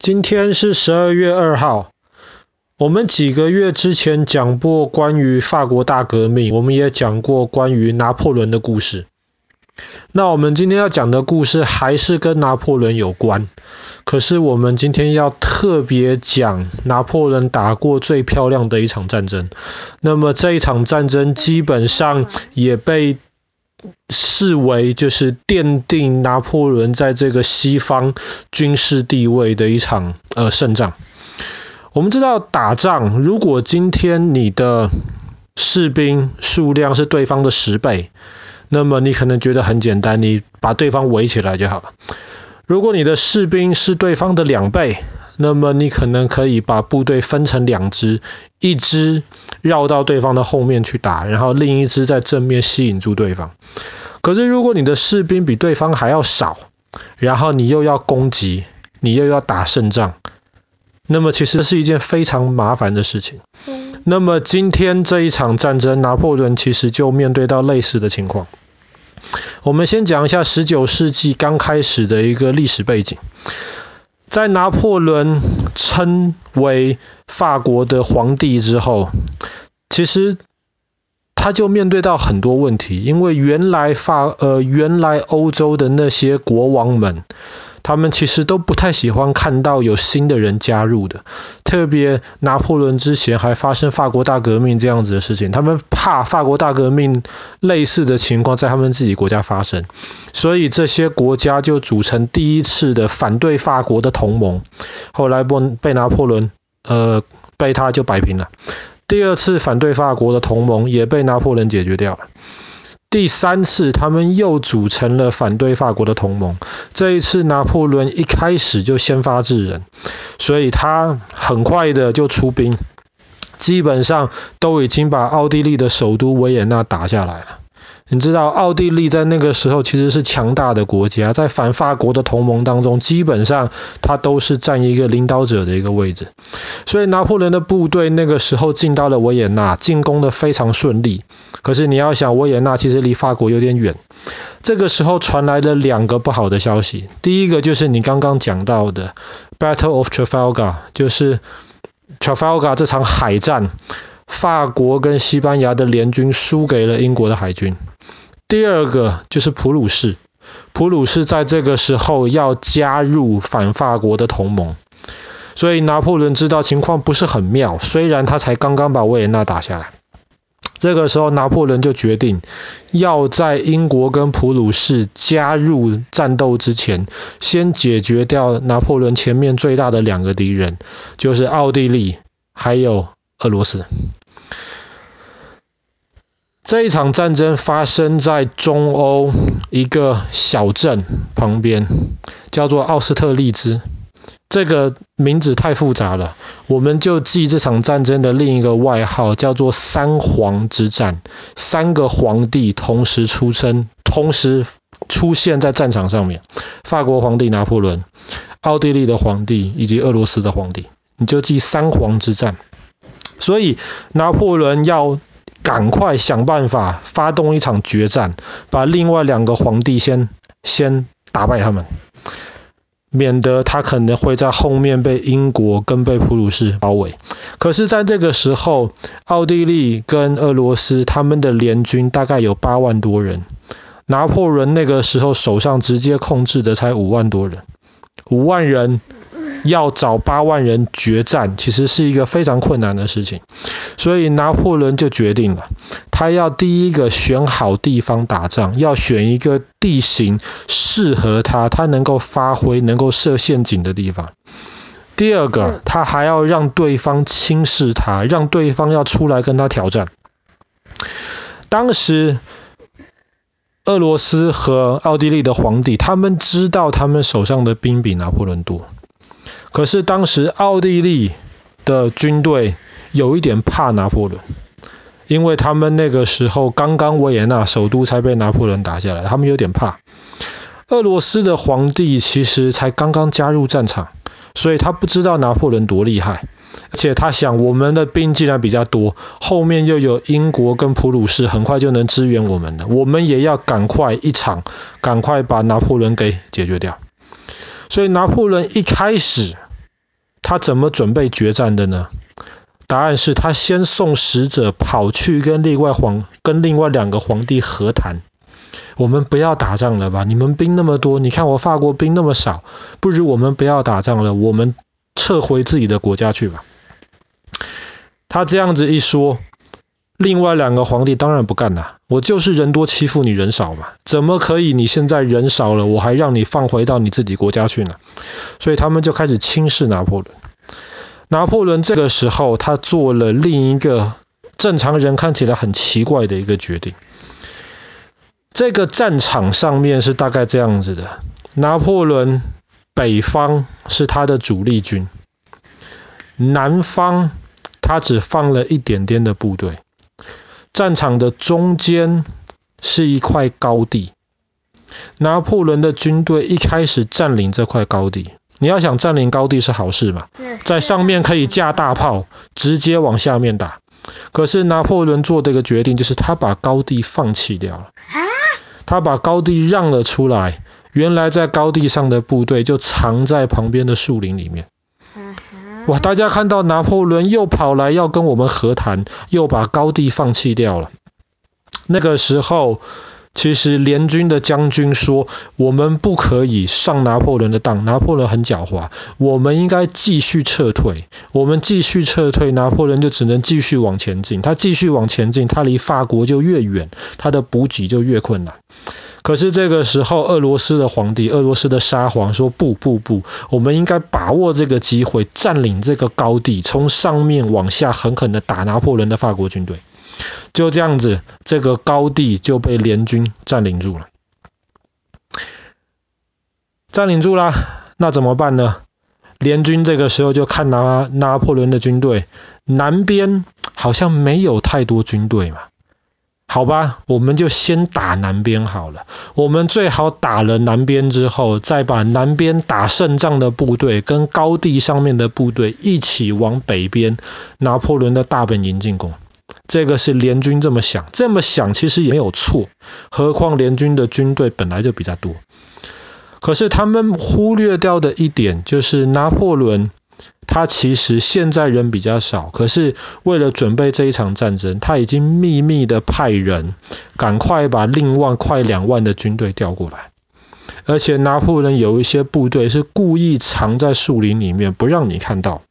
今天是十二月二号。我们几个月之前讲过关于法国大革命，我们也讲过关于拿破仑的故事。那我们今天要讲的故事还是跟拿破仑有关，可是我们今天要特别讲拿破仑打过最漂亮的一场战争。那么这一场战争基本上也被视为就是奠定拿破仑在这个西方军事地位的一场呃胜仗。我们知道打仗，如果今天你的士兵数量是对方的十倍，那么你可能觉得很简单，你把对方围起来就好了。如果你的士兵是对方的两倍，那么你可能可以把部队分成两支，一支绕到对方的后面去打，然后另一只在正面吸引住对方。可是如果你的士兵比对方还要少，然后你又要攻击，你又要打胜仗，那么其实是一件非常麻烦的事情。那么今天这一场战争，拿破仑其实就面对到类似的情况。我们先讲一下十九世纪刚开始的一个历史背景。在拿破仑称为法国的皇帝之后，其实他就面对到很多问题，因为原来法呃原来欧洲的那些国王们。他们其实都不太喜欢看到有新的人加入的，特别拿破仑之前还发生法国大革命这样子的事情，他们怕法国大革命类似的情况在他们自己国家发生，所以这些国家就组成第一次的反对法国的同盟，后来被被拿破仑呃被他就摆平了，第二次反对法国的同盟也被拿破仑解决掉了。第三次，他们又组成了反对法国的同盟。这一次，拿破仑一开始就先发制人，所以他很快的就出兵，基本上都已经把奥地利的首都维也纳打下来了。你知道，奥地利在那个时候其实是强大的国家，在反法国的同盟当中，基本上它都是占一个领导者的一个位置。所以拿破仑的部队那个时候进到了维也纳，进攻的非常顺利。可是你要想，维也纳其实离法国有点远。这个时候传来了两个不好的消息，第一个就是你刚刚讲到的 Battle of Trafalgar，就是 Trafalgar 这场海战，法国跟西班牙的联军输给了英国的海军。第二个就是普鲁士，普鲁士在这个时候要加入反法国的同盟，所以拿破仑知道情况不是很妙。虽然他才刚刚把维也纳打下来，这个时候拿破仑就决定要在英国跟普鲁士加入战斗之前，先解决掉拿破仑前面最大的两个敌人，就是奥地利还有俄罗斯。这一场战争发生在中欧一个小镇旁边，叫做奥斯特利兹。这个名字太复杂了，我们就记这场战争的另一个外号，叫做“三皇之战”。三个皇帝同时出生，同时出现在战场上面：法国皇帝拿破仑、奥地利的皇帝以及俄罗斯的皇帝。你就记“三皇之战”。所以拿破仑要。赶快想办法发动一场决战，把另外两个皇帝先先打败他们，免得他可能会在后面被英国跟被普鲁士包围。可是，在这个时候，奥地利跟俄罗斯他们的联军大概有八万多人，拿破仑那个时候手上直接控制的才五万多人，五万人。要找八万人决战，其实是一个非常困难的事情，所以拿破仑就决定了，他要第一个选好地方打仗，要选一个地形适合他，他能够发挥、能够设陷阱的地方。第二个，他还要让对方轻视他，让对方要出来跟他挑战。当时，俄罗斯和奥地利的皇帝，他们知道他们手上的兵比拿破仑多。可是当时奥地利的军队有一点怕拿破仑，因为他们那个时候刚刚维也纳首都才被拿破仑打下来，他们有点怕。俄罗斯的皇帝其实才刚刚加入战场，所以他不知道拿破仑多厉害，而且他想我们的兵既然比较多，后面又有英国跟普鲁士，很快就能支援我们的，我们也要赶快一场，赶快把拿破仑给解决掉。所以拿破仑一开始他怎么准备决战的呢？答案是他先送使者跑去跟另外皇跟另外两个皇帝和谈。我们不要打仗了吧？你们兵那么多，你看我法国兵那么少，不如我们不要打仗了，我们撤回自己的国家去吧。他这样子一说，另外两个皇帝当然不干了。我就是人多欺负你人少嘛，怎么可以？你现在人少了，我还让你放回到你自己国家去呢？所以他们就开始轻视拿破仑。拿破仑这个时候，他做了另一个正常人看起来很奇怪的一个决定。这个战场上面是大概这样子的：拿破仑北方是他的主力军，南方他只放了一点点的部队。战场的中间是一块高地，拿破仑的军队一开始占领这块高地。你要想占领高地是好事嘛，在上面可以架大炮，直接往下面打。可是拿破仑做这个决定，就是他把高地放弃掉了。他把高地让了出来，原来在高地上的部队就藏在旁边的树林里面。哇！大家看到拿破仑又跑来要跟我们和谈，又把高地放弃掉了。那个时候，其实联军的将军说：“我们不可以上拿破仑的当，拿破仑很狡猾，我们应该继续撤退。我们继续撤退，拿破仑就只能继续往前进。他继续往前进，他离法国就越远，他的补给就越困难。”可是这个时候，俄罗斯的皇帝，俄罗斯的沙皇说：“不不不，我们应该把握这个机会，占领这个高地，从上面往下狠狠地打拿破仑的法国军队。”就这样子，这个高地就被联军占领住了。占领住了，那怎么办呢？联军这个时候就看拿拿破仑的军队，南边好像没有太多军队嘛。好吧，我们就先打南边好了。我们最好打了南边之后，再把南边打胜仗的部队跟高地上面的部队一起往北边拿破仑的大本营进攻。这个是联军这么想，这么想其实也没有错。何况联军的军队本来就比较多。可是他们忽略掉的一点就是拿破仑。他其实现在人比较少，可是为了准备这一场战争，他已经秘密的派人，赶快把另外快两万的军队调过来。而且拿破仑有一些部队是故意藏在树林里面，不让你看到。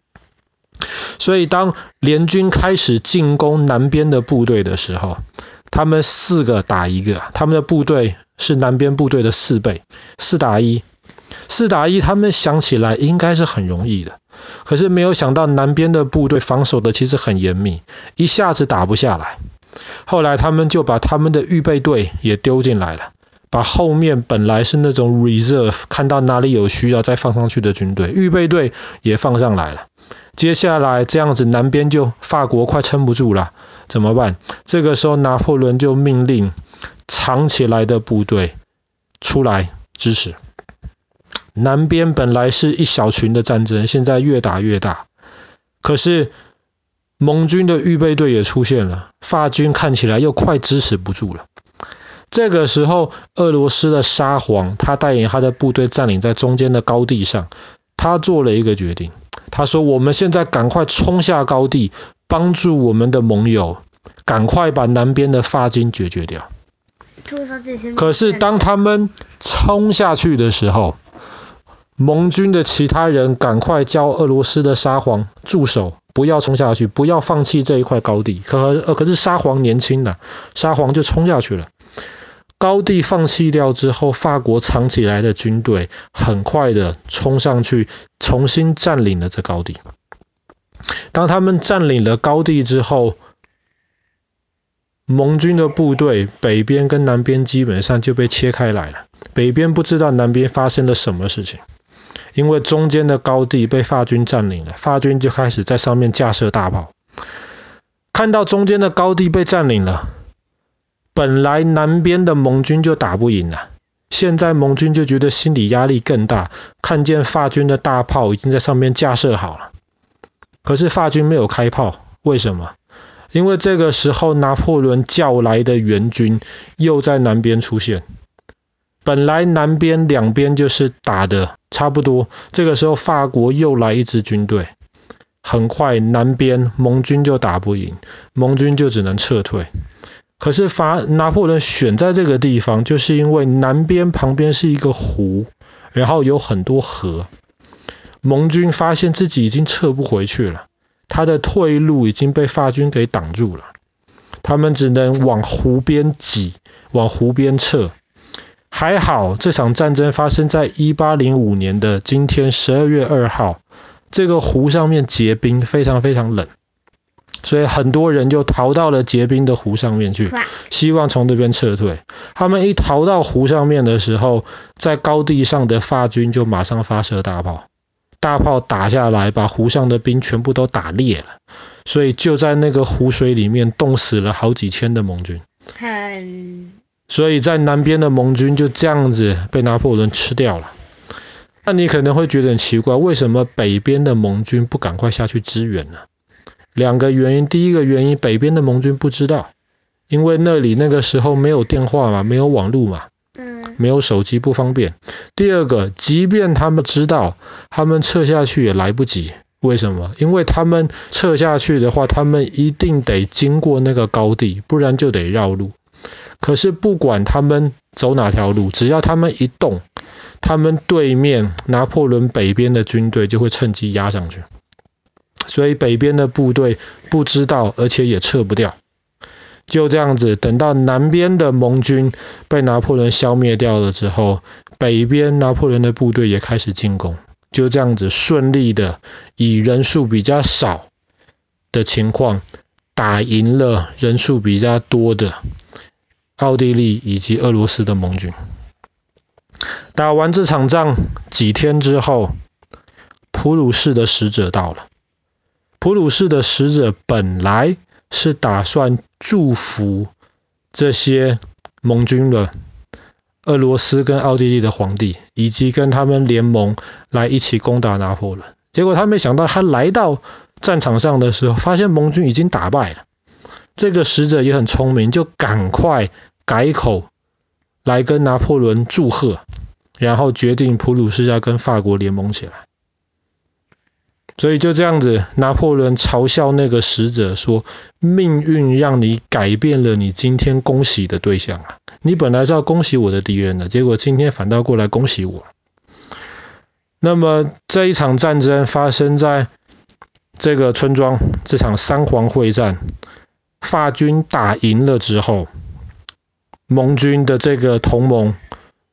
所以当联军开始进攻南边的部队的时候，他们四个打一个，他们的部队是南边部队的四倍，四打一，四打一，他们想起来应该是很容易的。可是没有想到，南边的部队防守的其实很严密，一下子打不下来。后来他们就把他们的预备队也丢进来了，把后面本来是那种 reserve，看到哪里有需要再放上去的军队，预备队也放上来了。接下来这样子，南边就法国快撑不住了，怎么办？这个时候拿破仑就命令藏起来的部队出来支持。南边本来是一小群的战争，现在越打越大。可是盟军的预备队也出现了，法军看起来又快支持不住了。这个时候，俄罗斯的沙皇他带领他的部队占领在中间的高地上，他做了一个决定，他说：“我们现在赶快冲下高地，帮助我们的盟友，赶快把南边的发金解决掉。”可是当他们冲下去的时候，盟军的其他人赶快叫俄罗斯的沙皇住手，不要冲下去，不要放弃这一块高地。可呃，可是沙皇年轻了，沙皇就冲下去了。高地放弃掉之后，法国藏起来的军队很快的冲上去，重新占领了这高地。当他们占领了高地之后，盟军的部队北边跟南边基本上就被切开来了。北边不知道南边发生了什么事情。因为中间的高地被法军占领了，法军就开始在上面架设大炮。看到中间的高地被占领了，本来南边的盟军就打不赢了，现在盟军就觉得心理压力更大，看见法军的大炮已经在上面架设好了，可是法军没有开炮，为什么？因为这个时候拿破仑叫来的援军又在南边出现。本来南边两边就是打的差不多，这个时候法国又来一支军队，很快南边盟军就打不赢，盟军就只能撤退。可是法拿破仑选在这个地方，就是因为南边旁边是一个湖，然后有很多河。盟军发现自己已经撤不回去了，他的退路已经被法军给挡住了，他们只能往湖边挤，往湖边撤。还好，这场战争发生在一八零五年的今天十二月二号，这个湖上面结冰，非常非常冷。所以很多人就逃到了结冰的湖上面去，希望从那边撤退。他们一逃到湖上面的时候，在高地上的法军就马上发射大炮，大炮打下来，把湖上的冰全部都打裂了。所以就在那个湖水里面冻死了好几千的盟军。所以在南边的盟军就这样子被拿破仑吃掉了。那你可能会觉得很奇怪，为什么北边的盟军不赶快下去支援呢？两个原因，第一个原因，北边的盟军不知道，因为那里那个时候没有电话嘛，没有网络嘛，嗯，没有手机不方便。第二个，即便他们知道，他们撤下去也来不及。为什么？因为他们撤下去的话，他们一定得经过那个高地，不然就得绕路。可是不管他们走哪条路，只要他们一动，他们对面拿破仑北边的军队就会趁机压上去。所以北边的部队不知道，而且也撤不掉。就这样子，等到南边的盟军被拿破仑消灭掉了之后，北边拿破仑的部队也开始进攻。就这样子顺利的以人数比较少的情况打赢了人数比较多的奥地利以及俄罗斯的盟军。打完这场仗几天之后，普鲁士的使者到了。普鲁士的使者本来是打算祝福这些盟军的俄罗斯跟奥地利的皇帝，以及跟他们联盟来一起攻打拿破仑。结果他没想到，他来到战场上的时候，发现盟军已经打败了。这个使者也很聪明，就赶快改口来跟拿破仑祝贺，然后决定普鲁士要跟法国联盟起来。所以就这样子，拿破仑嘲笑那个使者说：“命运让你改变了你今天恭喜的对象啊！你本来是要恭喜我的敌人的，结果今天反倒过来恭喜我。”那么这一场战争发生在这个村庄，这场三皇会战，法军打赢了之后，盟军的这个同盟。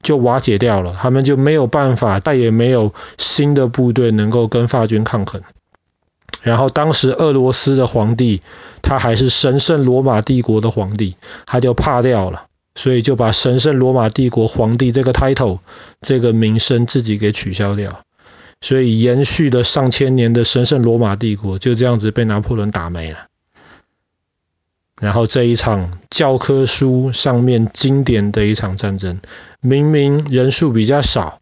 就瓦解掉了，他们就没有办法，再也没有新的部队能够跟法军抗衡。然后当时俄罗斯的皇帝，他还是神圣罗马帝国的皇帝，他就怕掉了，所以就把神圣罗马帝国皇帝这个 title 这个名声自己给取消掉。所以延续了上千年的神圣罗马帝国就这样子被拿破仑打没了。然后这一场教科书上面经典的一场战争，明明人数比较少，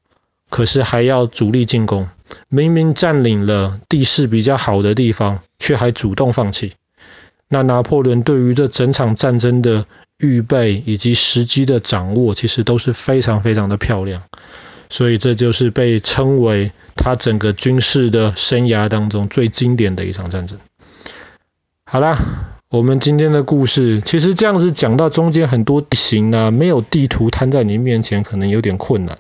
可是还要主力进攻；明明占领了地势比较好的地方，却还主动放弃。那拿破仑对于这整场战争的预备以及时机的掌握，其实都是非常非常的漂亮。所以这就是被称为他整个军事的生涯当中最经典的一场战争。好啦。我们今天的故事，其实这样子讲到中间很多地形呢，没有地图摊在你面前，可能有点困难。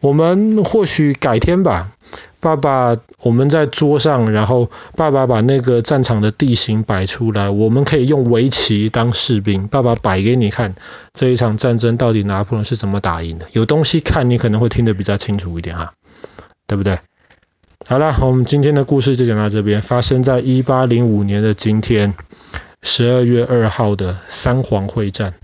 我们或许改天吧，爸爸，我们在桌上，然后爸爸把那个战场的地形摆出来，我们可以用围棋当士兵，爸爸摆给你看这一场战争到底拿破仑是怎么打赢的，有东西看，你可能会听得比较清楚一点哈，对不对？好了，我们今天的故事就讲到这边，发生在一八零五年的今天。十二月二号的三皇会战。